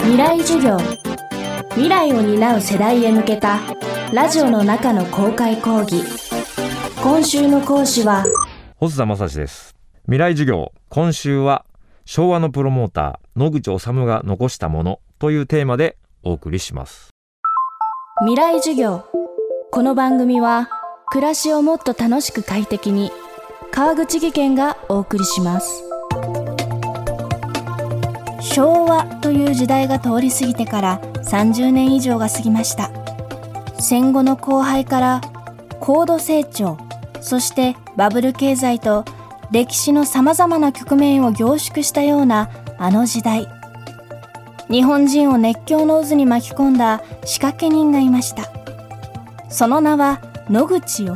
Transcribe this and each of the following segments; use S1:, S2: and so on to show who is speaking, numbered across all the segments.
S1: 未来授業。未来を担う世代へ向けたラジオの中の公開講義。今週の講師は
S2: 細田正史です。未来授業。今週は昭和のプロモーター野口治が残したものというテーマでお送りします。
S1: 未来授業。この番組は暮らしをもっと楽しく快適に川口義賢がお送りします昭和という時代が通り過ぎてから30年以上が過ぎました。戦後の荒廃から高度成長そしてバブル経済と歴史の様々な局面を凝縮したようなあの時代。日本人を熱狂の渦に巻き込んだ仕掛け人がいました。その名は野口治。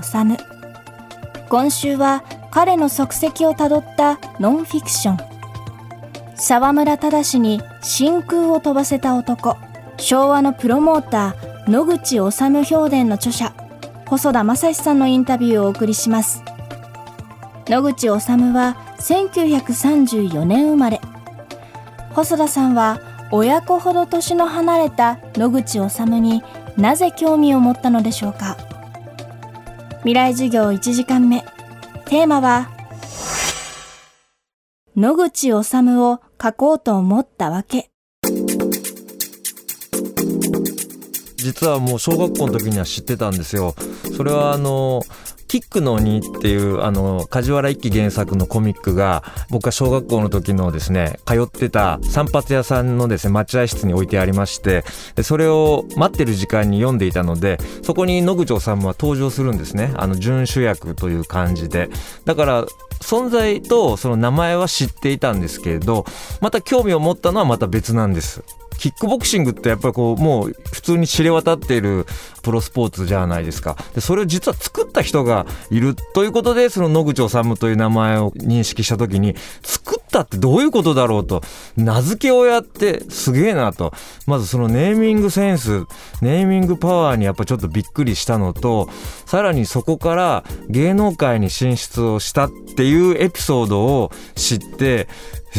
S1: 今週は彼の足跡をたどったノンフィクション。沢村忠に真空を飛ばせた男。昭和のプロモーター野口治評伝の著者。細田正史さんのインタビューをお送りします。野口治は1934年生まれ。細田さんは親子ほど年の離れた野口治になぜ興味を持ったのでしょうか。未来授業1時間目。テーマは野口治を書こうと思ったわけ。
S2: 実はもう小学校の時には知ってたんですよ。それはあのキックの鬼っていうあの梶原一騎原作のコミックが僕が小学校の時のですね通ってた散髪屋さんのですね待合室に置いてありましてでそれを待ってる時間に読んでいたのでそこに野口治は登場するんですね。あの準主役という感じで。だから存在とその名前は知っていたんですけれどまた興味を持ったのはまた別なんです。キックボクシングってやっぱりこうもう普通に知れ渡っているプロスポーツじゃないですか。でそれを実は作った人がいるということでその野口治という名前を認識した時に作ったってどういうことだろうと。名付け親ってすげえなと。まずそのネーミングセンスネーミングパワーにやっぱちょっとびっくりしたのとさらにそこから芸能界に進出をしたっていうエピソードを知って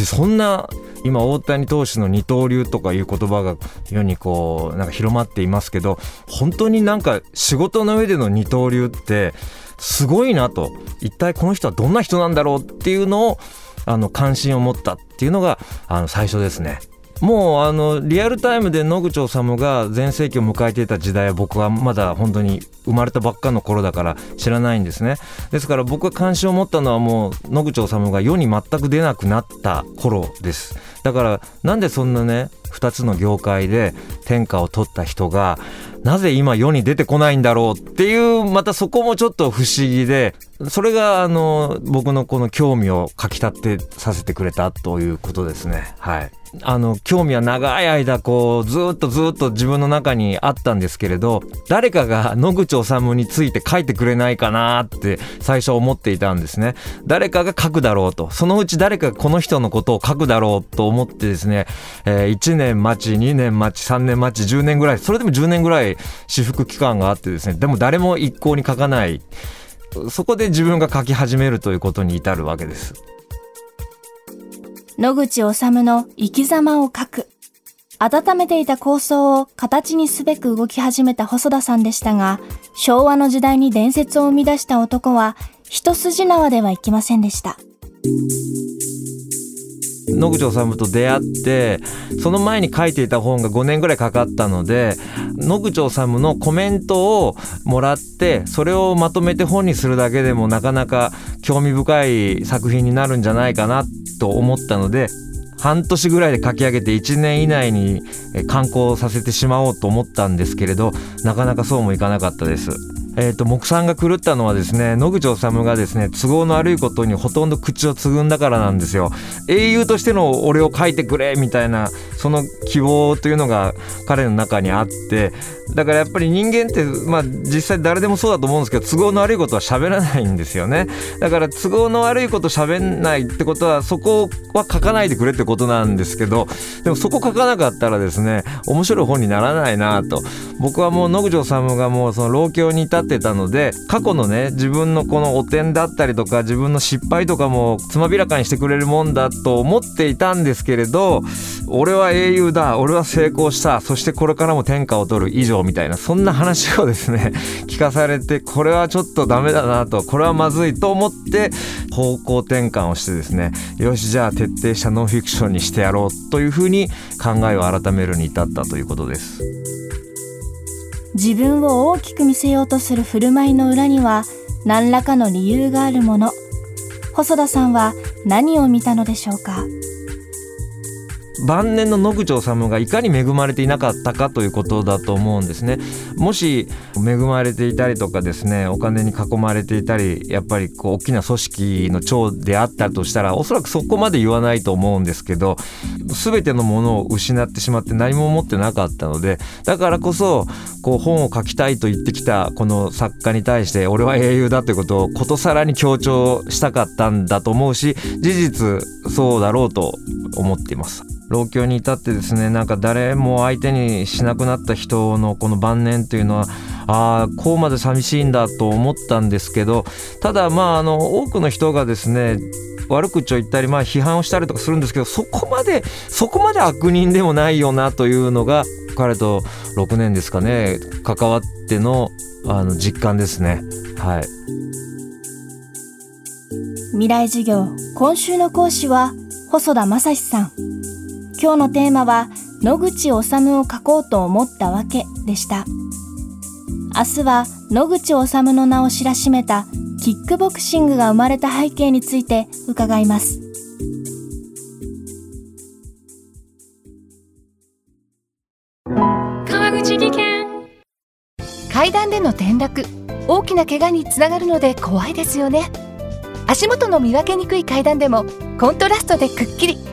S2: そんな今大谷投手の二刀流とかいう言葉が世にこうなんか広まっていますけど本当になんか仕事の上での二刀流ってすごいなと。一体この人はどんな人なんだろうっていうのをあの関心を持ったっていうのがあの最初ですね。もうあのリアルタイムで野口治が全盛期を迎えていた時代は僕はまだ本当に生まれたばっかの頃だから知らないんですねですから僕が関心を持ったのはもう野口治が世に全く出なくなった頃ですだからなんでそんなね2つの業界で天下を取った人がなぜ今世に出てこないんだろうっていうまたそこもちょっと不思議でそれがあの僕のこの興味をかきたってさせてくれたということですねはい。あの興味は長い間こうずっとずっと自分の中にあったんですけれど誰かが野口治について書いてくれないかなって最初思っていたんですね誰かが書くだろうとそのうち誰かがこの人のことを書くだろうと思ってですね、えー、1年年待ち2年待ち3年待ち10年ぐらいそれでも10年ぐらい私服期間があってですねでも誰も一向に書かないそこで自分が書き始めるということに至るわけです
S1: 野口治の生き様を書く。温めていた構想を形にすべく動き始めた細田さんでしたが、昭和の時代に伝説を生み出した男は、一筋縄ではいきませんでした。
S2: 野口治と出会ってその前に書いていた本が5年ぐらいかかったので野口治のコメントをもらってそれをまとめて本にするだけでもなかなか興味深い作品になるんじゃないかなと思ったので半年ぐらいで書き上げて1年以内に刊行させてしまおうと思ったんですけれどなかなかそうもいかなかったです。えーと、木さんが狂ったのはですね野口治がですね都合の悪いことにほとんど口をつぐんだからなんですよ。英雄としての俺を書いてくれみたいなその希望というのが彼の中にあって。だからやっぱり人間ってまあ実際誰でもそうだと思うんですけど都合の悪いことは喋らないんですよね。だから都合の悪いこと喋んないってことはそこは書かないでくれってことなんですけどでもそこ書かなかったらですね面白い本にならないなと。僕はもう野口治がもうその老境に至ってたので過去のね自分のこの汚点だったりとか自分の失敗とかもつまびらかにしてくれるもんだと思っていたんですけれど俺は英雄だ俺は成功したそしてこれからも天下を取る以上みたいなそんな話をですね 聞かされてこれはちょっとダメだなとこれはまずいと思って方向転換をしてですねよしじゃあ徹底したノンフィクションにしてやろうというふうに考えを改めるに至ったということです。
S1: 自分を大きく見せようとする振る舞いの裏には何らかの理由があるもの。細田さんは何を見たのでしょうか？
S2: 晩年の野口治がいかに恵まれていなかったかということだと思うんですねもし恵まれていたりとかですねお金に囲まれていたりやっぱりこう大きな組織の長であったとしたらおそらくそこまで言わないと思うんですけど全てのものを失ってしまって何も持ってなかったのでだからこそこう本を書きたいと言ってきたこの作家に対して俺は英雄だということをことさらに強調したかったんだと思うし事実そうだろうと思っています。老境に至ってですねなんか誰も相手にしなくなった人のこの晩年というのはああこうまで寂しいんだと思ったんですけどただまああの多くの人がですね悪口を言ったり、まあ、批判をしたりとかするんですけどそこまでそこまで悪人でもないよなというのが彼と6年ですかね関わってのあの実感ですね。はい。
S1: 未来授業今週の講師は細田正史さん。今日のテーマは野口治を書こうと思ったわけでした。明日は野口治の名を知らしめたキックボクシングが生まれた背景について伺います。
S3: 川口技研階段での転落大きな怪我につながるので怖いですよね足元の見分けにくい階段でもコントラストでくっきり